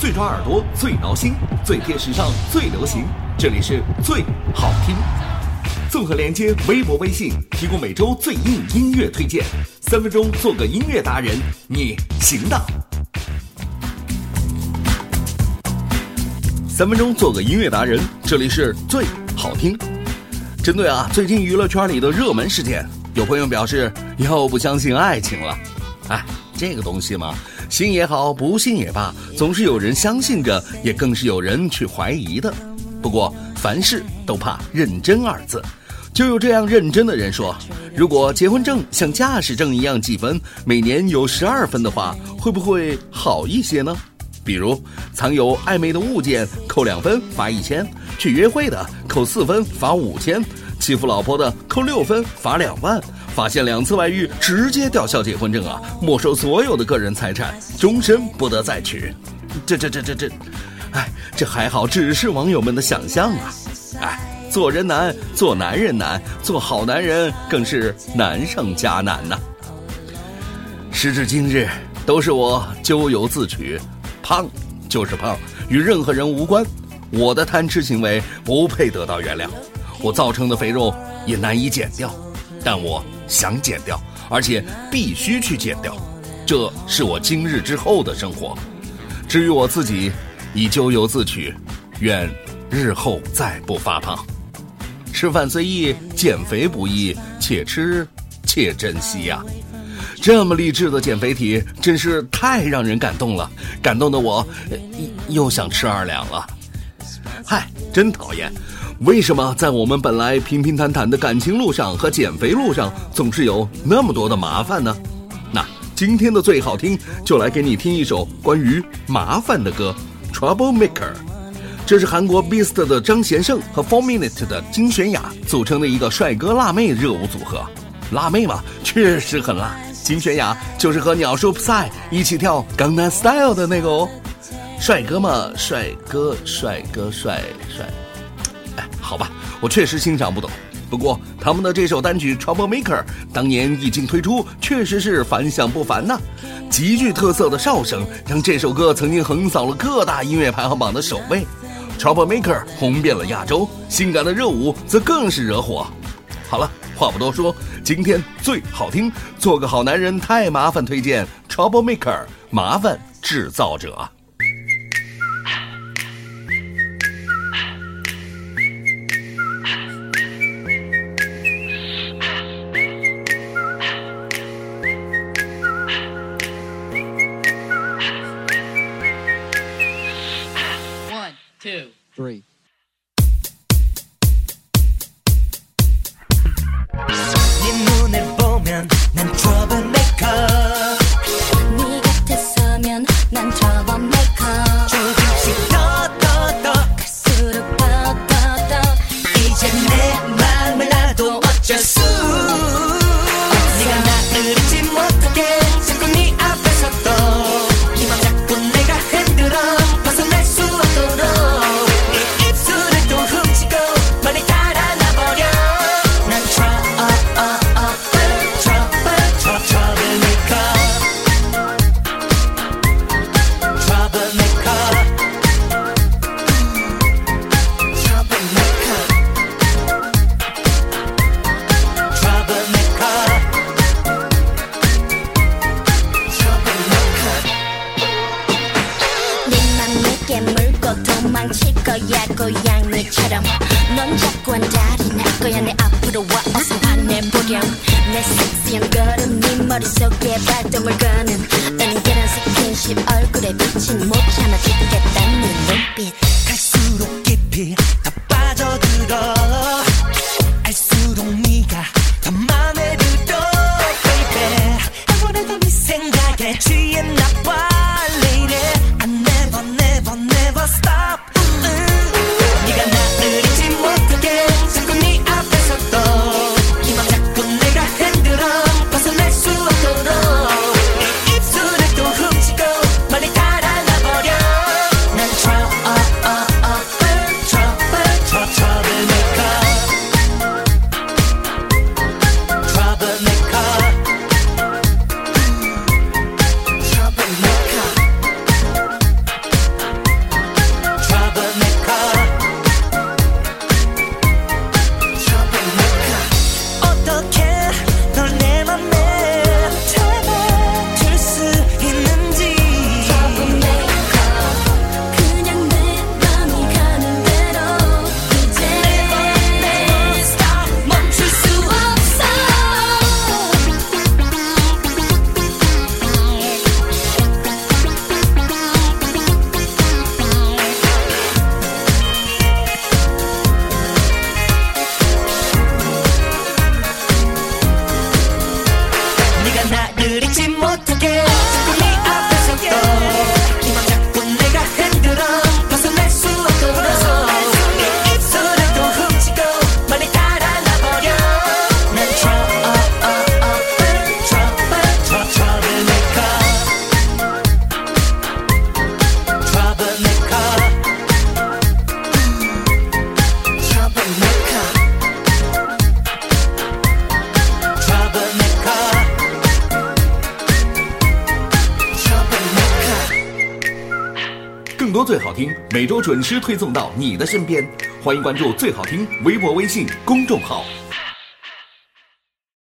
最抓耳朵，最挠心，最贴时尚，最流行。这里是最好听。综合连接微博、微信，提供每周最硬音乐推荐。三分钟做个音乐达人，你行的。三分钟做个音乐达人，这里是最好听。针对啊，最近娱乐圈里的热门事件，有朋友表示又不相信爱情了。哎，这个东西嘛，信也好，不信也罢，总是有人相信着，也更是有人去怀疑的。不过凡事都怕认真二字，就有这样认真的人说：如果结婚证像驾驶证一样计分，每年有十二分的话，会不会好一些呢？比如藏有暧昧的物件扣两分罚一千，去约会的扣四分罚五千，欺负老婆的扣六分罚两万。发现两次外遇，直接吊销结婚证啊！没收所有的个人财产，终身不得再娶。这这这这这，哎，这还好，只是网友们的想象啊！哎，做人难，做男人难，做好男人更是难上加难呐。时至今日，都是我咎由自取，胖就是胖，与任何人无关。我的贪吃行为不配得到原谅，我造成的肥肉也难以减掉，但我。想减掉，而且必须去减掉，这是我今日之后的生活。至于我自己，已咎由自取，愿日后再不发胖。吃饭虽易，减肥不易，且吃且珍惜呀！这么励志的减肥题，真是太让人感动了，感动的我又想吃二两了。嗨，真讨厌。为什么在我们本来平平坦坦的感情路上和减肥路上，总是有那么多的麻烦呢？那今天的最好听，就来给你听一首关于麻烦的歌，《Trouble Maker》。这是韩国 Beast 的张贤胜和 Four Minute 的金泫雅组成的一个帅哥辣妹热舞组合。辣妹嘛，确实很辣。金泫雅就是和鸟叔 Psy 一起跳《江南 Style》的那个哦。帅哥嘛，帅哥，帅哥，帅帅。好吧，我确实欣赏不懂。不过他们的这首单曲《Trouble Maker》当年一经推出，确实是反响不凡呐。极具特色的哨声让这首歌曾经横扫了各大音乐排行榜的首位，《Trouble Maker》红遍了亚洲，性感的热舞则更是惹火。好了，话不多说，今天最好听，做个好男人太麻烦，推荐《Trouble Maker》麻烦制造者。two, three. 난 troublemaker 머릿속에 발동을 거는. 은근한 스킨십 얼굴에 비친 못 참아 죽겠다는 눈빛. 갈수록 깊이 더 빠져들어. 알수록 네가 더 맘에 들어 baby. 아무래도 네 생각에 취했나 更多最好听，每周准时推送到你的身边。欢迎关注最好听微博、微信公众号。